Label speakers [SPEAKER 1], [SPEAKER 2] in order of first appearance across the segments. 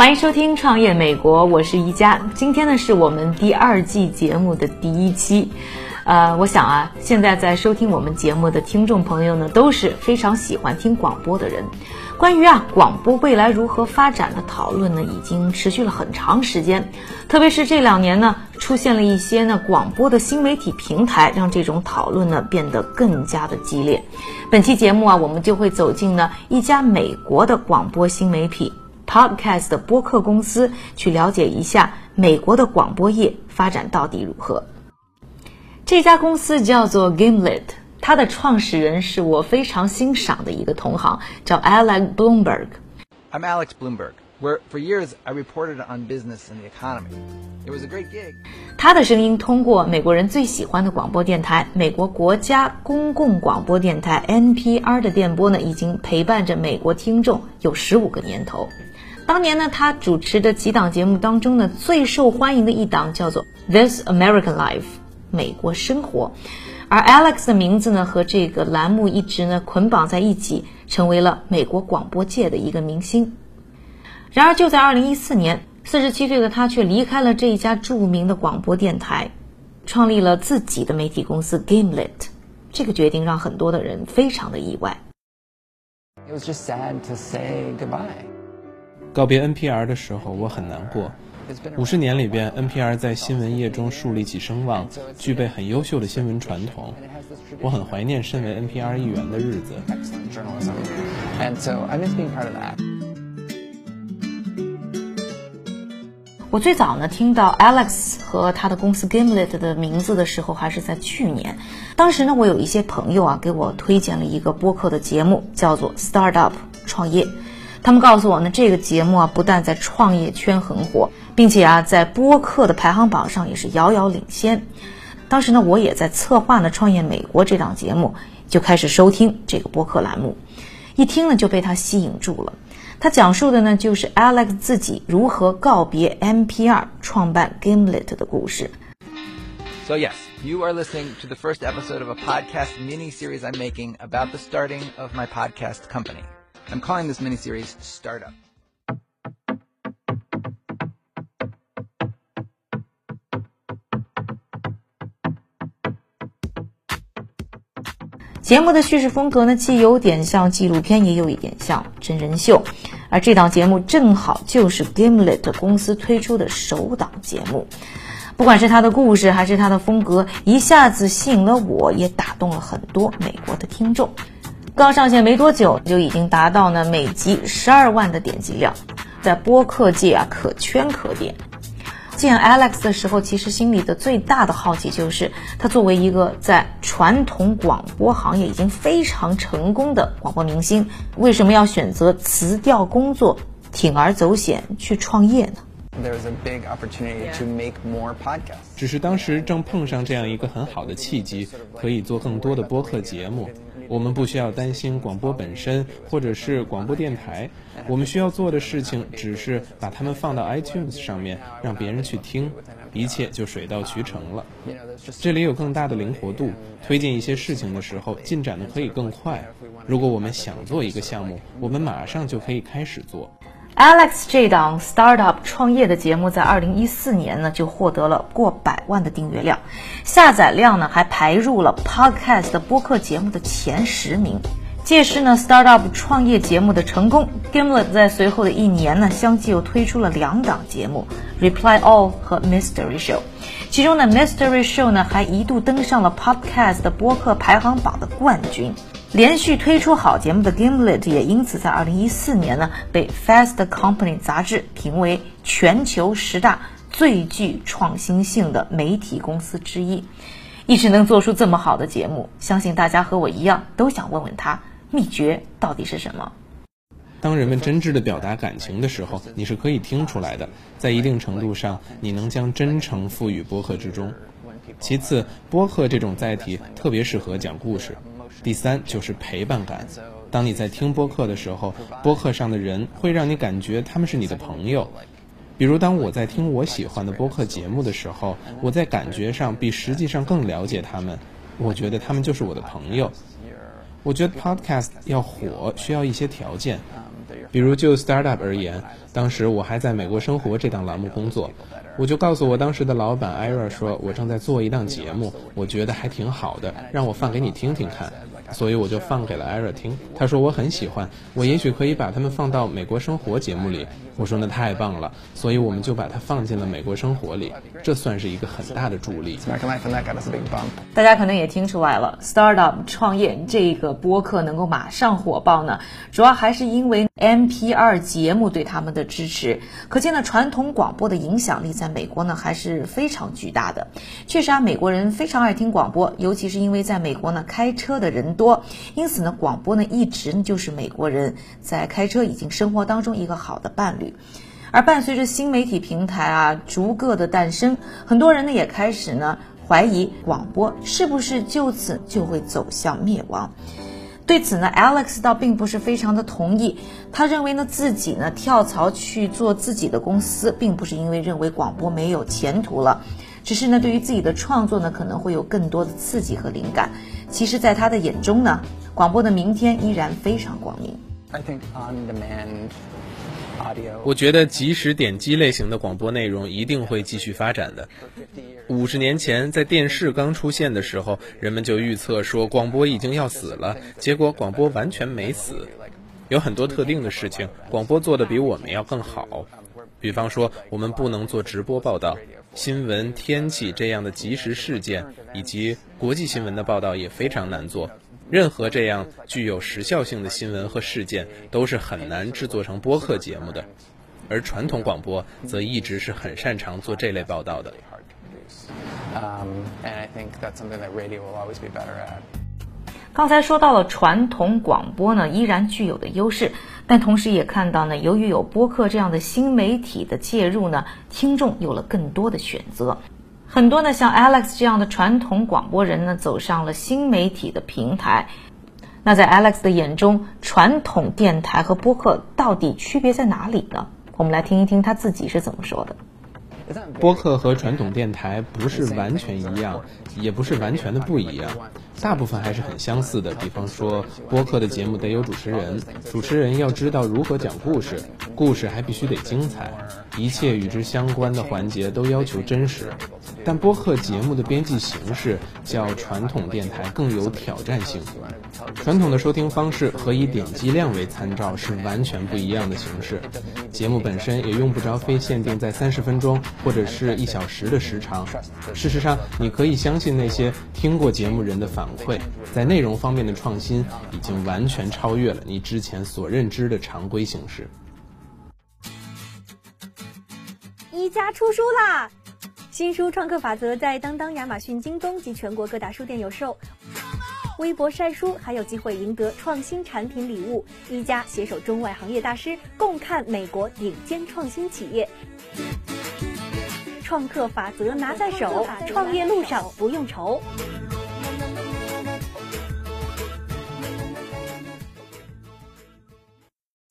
[SPEAKER 1] 欢迎收听《创业美国》，我是一加。今天呢是我们第二季节目的第一期，呃，我想啊，现在在收听我们节目的听众朋友呢，都是非常喜欢听广播的人。关于啊广播未来如何发展的讨论呢，已经持续了很长时间。特别是这两年呢，出现了一些呢广播的新媒体平台，让这种讨论呢变得更加的激烈。本期节目啊，我们就会走进呢一家美国的广播新媒体。Podcast 的播客公司去了解一下美国的广播业发展到底如何。这家公司叫做 Gimlet，它的创始人是我非常欣赏的一个同行，叫 Alex Bloomberg。
[SPEAKER 2] I'm Alex Bloomberg, where for years I reported on business and the economy. It was a great gig.
[SPEAKER 1] 他的声音通过美国人最喜欢的广播电台——美国国家公共广播电台 NPR 的电波呢，已经陪伴着美国听众有十五个年头。当年呢，他主持的几档节目当中呢，最受欢迎的一档叫做《This American Life》美国生活，而 Alex 的名字呢和这个栏目一直呢捆绑在一起，成为了美国广播界的一个明星。然而，就在2014年，四十七岁的他却离开了这一家著名的广播电台，创立了自己的媒体公司 Gimlet。这个决定让很多的人非常的意外。
[SPEAKER 2] It was just sad to say goodbye.
[SPEAKER 3] 告别 NPR 的时候，我很难过。五十年里边，NPR 在新闻业中树立起声望，具备很优秀的新闻传统。我很怀念身为 NPR 一员的日子。
[SPEAKER 2] journalism. And so I miss being part of that.
[SPEAKER 1] 我最早呢听到 Alex 和他的公司 Gimlet 的名字的时候，还是在去年。当时呢，我有一些朋友啊给我推荐了一个播客的节目，叫做 Startup 创业。他们告诉我呢，这个节目啊不但在创业圈很火，并且啊在播客的排行榜上也是遥遥领先。当时呢，我也在策划呢《创业美国》这档节目，就开始收听这个播客栏目，一听呢就被他吸引住了。他讲述的呢就是 Alex 自己如何告别 NPR 创办 Gimlet 的故事。
[SPEAKER 2] So yes, you are listening to the first episode of a podcast mini-series I'm making about the starting of my podcast company. I'm calling this mini-series Startup.
[SPEAKER 1] 节目的叙事风格呢，既有点像纪录片，也有一点像真人秀。而这档节目正好就是 Gimlet 公司推出的首档节目。不管是它的故事还是它的风格，一下子吸引了我，也打动了很多美国的听众。刚上线没多久，就已经达到呢每集十二万的点击量，在播客界啊可圈可点。见 Alex 的时候，其实心里的最大的好奇就是，他作为一个在传统广播行业已经非常成功的广播明星，为什么要选择辞掉工作，铤而走险去创业呢
[SPEAKER 2] ？There was a big opportunity to make more podcasts.
[SPEAKER 3] 只是当时正碰上这样一个很好的契机，可以做更多的播客节目。我们不需要担心广播本身，或者是广播电台。我们需要做的事情只是把它们放到 iTunes 上面，让别人去听，一切就水到渠成了。这里有更大的灵活度，推进一些事情的时候进展的可以更快。如果我们想做一个项目，我们马上就可以开始做。
[SPEAKER 1] Alex 这档 startup 创业的节目在二零一四年呢就获得了过百万的订阅量，下载量呢还排入了 Podcast 播客节目的前十名。届时呢，startup 创业节目的成功，Gimlet 在随后的一年呢，相继又推出了两档节目，Reply All 和 Mystery Show。其中呢，Mystery Show 呢还一度登上了 Podcast 的播客排行榜的冠军。连续推出好节目的 Gimlet 也因此在2014年呢被 Fast Company 杂志评为全球十大最具创新性的媒体公司之一。一直能做出这么好的节目，相信大家和我一样都想问问他秘诀到底是什么。
[SPEAKER 3] 当人们真挚地表达感情的时候，你是可以听出来的。在一定程度上，你能将真诚赋予播客之中。其次，播客这种载体特别适合讲故事。第三就是陪伴感。当你在听播客的时候，播客上的人会让你感觉他们是你的朋友。比如，当我在听我喜欢的播客节目的时候，我在感觉上比实际上更了解他们。我觉得他们就是我的朋友。我觉得 Podcast 要火需要一些条件。比如就 startup 而言，当时我还在美国生活这档栏目工作，我就告诉我当时的老板艾瑞说，我正在做一档节目，我觉得还挺好的，让我放给你听听看。所以我就放给了艾瑞听，他说我很喜欢，我也许可以把他们放到美国生活节目里。我说那太棒了，所以我们就把它放进了美国生活里，这算是一个很大的助力。
[SPEAKER 1] 大家可能也听出来了，Startup 创业这个播客能够马上火爆呢，主要还是因为 NPR 节目对他们的支持。可见呢，传统广播的影响力在美国呢还是非常巨大的。确实啊，美国人非常爱听广播，尤其是因为在美国呢开车的人多，因此呢广播呢一直就是美国人在开车以及生活当中一个好的伴侣。而伴随着新媒体平台啊逐个的诞生，很多人呢也开始呢怀疑广播是不是就此就会走向灭亡。对此呢，Alex 倒并不是非常的同意。他认为呢自己呢跳槽去做自己的公司，并不是因为认为广播没有前途了，只是呢对于自己的创作呢可能会有更多的刺激和灵感。其实，在他的眼中呢，广播的明天依然非常光明。
[SPEAKER 2] I think on demand.
[SPEAKER 3] 我觉得即时点击类型的广播内容一定会继续发展的。五十年前，在电视刚出现的时候，人们就预测说广播已经要死了。结果广播完全没死，有很多特定的事情，广播做的比我们要更好。比方说，我们不能做直播报道，新闻、天气这样的即时事件以及国际新闻的报道也非常难做。任何这样具有时效性的新闻和事件都是很难制作成播客节目的，而传统广播则一直是很擅长做这类报道的。
[SPEAKER 1] 刚才说到了传统广播呢，依然具有的优势，但同时也看到呢，由于有播客这样的新媒体的介入呢，听众有了更多的选择。很多呢，像 Alex 这样的传统广播人呢，走上了新媒体的平台。那在 Alex 的眼中，传统电台和播客到底区别在哪里呢？我们来听一听他自己是怎么说的。
[SPEAKER 3] 播客和传统电台不是完全一样，也不是完全的不一样，大部分还是很相似的。比方说，播客的节目得有主持人，主持人要知道如何讲故事，故事还必须得精彩，一切与之相关的环节都要求真实。但播客节目的编辑形式较传统电台更有挑战性。传统的收听方式和以点击量为参照是完全不一样的形式，节目本身也用不着非限定在三十分钟或者是一小时的时长。事实上，你可以相信那些听过节目人的反馈，在内容方面的创新已经完全超越了你之前所认知的常规形式。
[SPEAKER 4] 一家出书啦！新书《创客法则》在当当、亚马逊、京东及全国各大书店有售。微博晒书还有机会赢得创新产品礼物。一家携手中外行业大师，共看美国顶尖创新企业。创客法则拿在手，创业路上不用愁。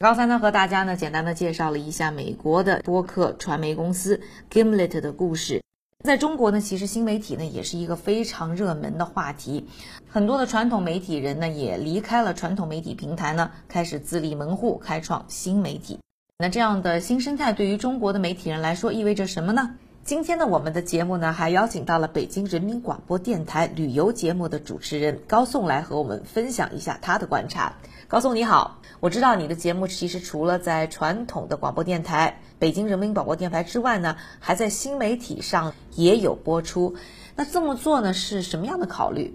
[SPEAKER 1] 刚才呢，和大家呢简单的介绍了一下美国的播客传媒公司 Gimlet 的故事。在中国呢，其实新媒体呢也是一个非常热门的话题，很多的传统媒体人呢也离开了传统媒体平台呢，开始自立门户，开创新媒体。那这样的新生态对于中国的媒体人来说意味着什么呢？今天呢，我们的节目呢还邀请到了北京人民广播电台旅游节目的主持人高颂来和我们分享一下他的观察。高松你好，我知道你的节目其实除了在传统的广播电台。北京人民广播电台之外呢，还在新媒体上也有播出。那这么做呢，是什么样的考虑？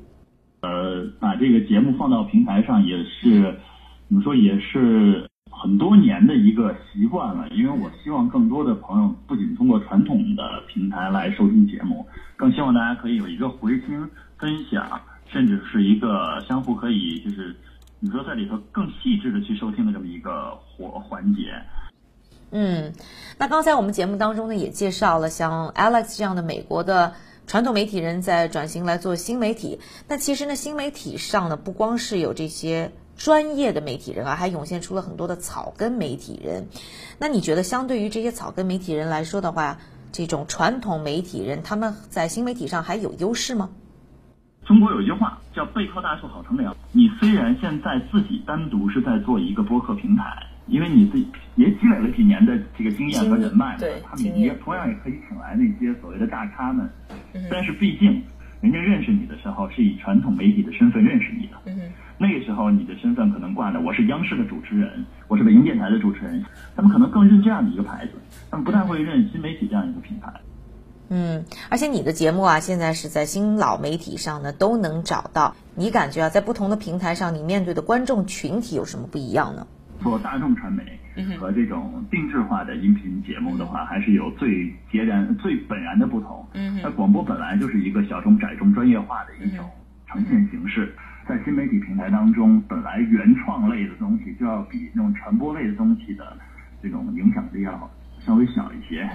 [SPEAKER 5] 呃，把这个节目放到平台上，也是怎么说，也是很多年的一个习惯了，因为我希望更多的朋友不仅通过传统的平台来收听节目，更希望大家可以有一个回听、分享，甚至是一个相互可以就是你说在里头更细致的去收听的这么一个活环节。
[SPEAKER 1] 嗯，那刚才我们节目当中呢也介绍了像 Alex 这样的美国的传统媒体人在转型来做新媒体，但其实呢新媒体上呢不光是有这些。专业的媒体人啊，还涌现出了很多的草根媒体人。那你觉得，相对于这些草根媒体人来说的话，这种传统媒体人他们在新媒体上还有优势吗？
[SPEAKER 5] 中国有一句话叫“背靠大树好乘凉”。你虽然现在自己单独是在做一个播客平台，因为你自己也积累了几年的这个经验和人脉，
[SPEAKER 1] 对，
[SPEAKER 5] 他们也同样也可以请来那些所谓的大咖们。但是毕竟，人家认识你的时候是以传统媒体的身份认识你的。
[SPEAKER 1] 嗯
[SPEAKER 5] 那个时候，你的身份可能挂着我是央视的主持人，我是北京电台的主持人，他们可能更认这样的一个牌子，他们不太会认新媒体这样一个品牌。
[SPEAKER 1] 嗯，而且你的节目啊，现在是在新老媒体上呢都能找到。你感觉啊，在不同的平台上，你面对的观众群体有什么不一样呢？
[SPEAKER 5] 做大众传媒和这种定制化的音频节目的话，还是有最截然、最本然的不同。
[SPEAKER 1] 嗯
[SPEAKER 5] 那广播本来就是一个小众、窄众、专业化的一种呈现形式。在新媒体平台当中，本来原创类的东西就要比那种传播类的东西的这种影响力要稍微小一些，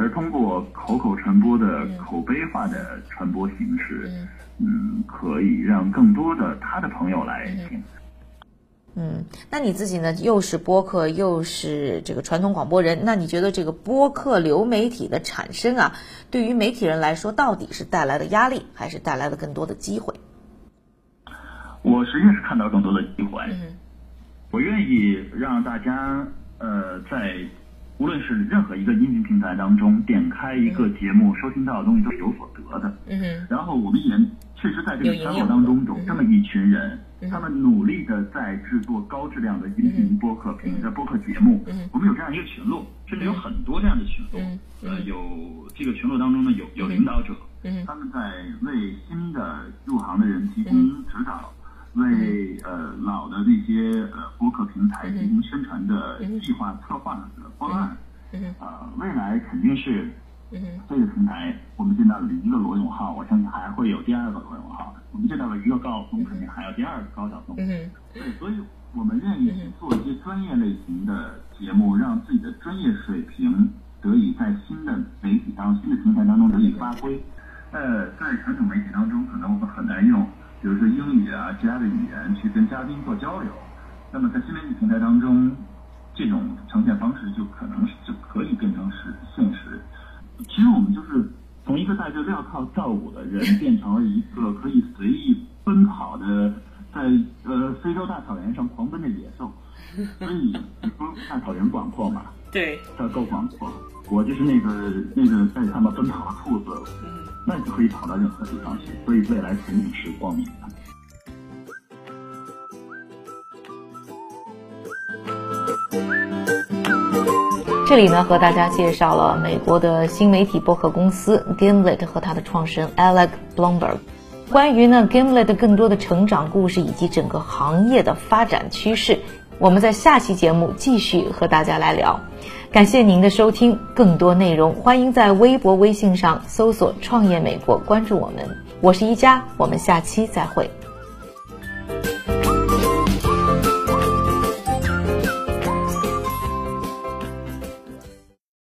[SPEAKER 5] 而通过口口传播的口碑化的传播形式，嗯，可以让更多的他的朋友来听。
[SPEAKER 1] 嗯，那你自己呢？又是播客，又是这个传统广播人，那你觉得这个播客流媒体的产生啊，对于媒体人来说，到底是带来的压力，还是带来了更多的机会？
[SPEAKER 5] 我实际上是看到更多的机会，
[SPEAKER 1] 嗯
[SPEAKER 5] 我愿意让大家呃在无论是任何一个音频平台当中点开一个节目，收听到的东西都是有所得的。
[SPEAKER 1] 嗯哼。
[SPEAKER 5] 然后我们也确实在这个团
[SPEAKER 1] 有营养。
[SPEAKER 5] 伙当中有
[SPEAKER 1] 嗯
[SPEAKER 5] 这么一群人，
[SPEAKER 1] 嗯
[SPEAKER 5] 他们努力的在制作高质量的音频播客频的播客节目。
[SPEAKER 1] 嗯。
[SPEAKER 5] 我们有这样一个群落，甚至有很多这样的群落
[SPEAKER 1] 嗯。嗯
[SPEAKER 5] 呃，有这个群落当中呢，有有领导者，
[SPEAKER 1] 嗯
[SPEAKER 5] 他们在为新的入行的人提供指导，为呃老的那些呃播客平台进行宣传的计划策划的方案。
[SPEAKER 1] 嗯
[SPEAKER 5] 呃，未来肯定是
[SPEAKER 1] 嗯
[SPEAKER 5] 这个平台，我们见到了一个罗永浩，我相信还会有第二个罗永浩。我们见到了一个高晓松，肯定还有第二个高晓松。
[SPEAKER 1] 嗯
[SPEAKER 5] 对，所以我们愿意去做一些专业类型的节目，让自己的专业水平得以在新的媒体当、新的平台当中得以发挥。呃，在传统媒体当中，可能我们很难用，比如说英语啊其他的语言去跟嘉宾做交流。那么在新媒体平台当中，这种呈现方式就可能是就可以变成是现实。其实我们就是从一个戴着镣铐跳舞的人，变成了一个可以随意奔跑的，在呃非洲大草原上狂奔的野兽。所以你说大草原广阔嘛？
[SPEAKER 1] 对，
[SPEAKER 5] 它够广阔。我就是那个那个在上面奔跑的兔子，那你就可以跑到任何地方去。所以未来前景是光明的。
[SPEAKER 1] 这里呢，和大家介绍了美国的新媒体博客公司 Gimlet 和它的创始人 Alec Blomberg。关于呢 Gimlet 更多的成长故事以及整个行业的发展趋势，我们在下期节目继续和大家来聊。感谢您的收听，更多内容欢迎在微博、微信上搜索“创业美国”，关注我们。我是一加，我们下期再会。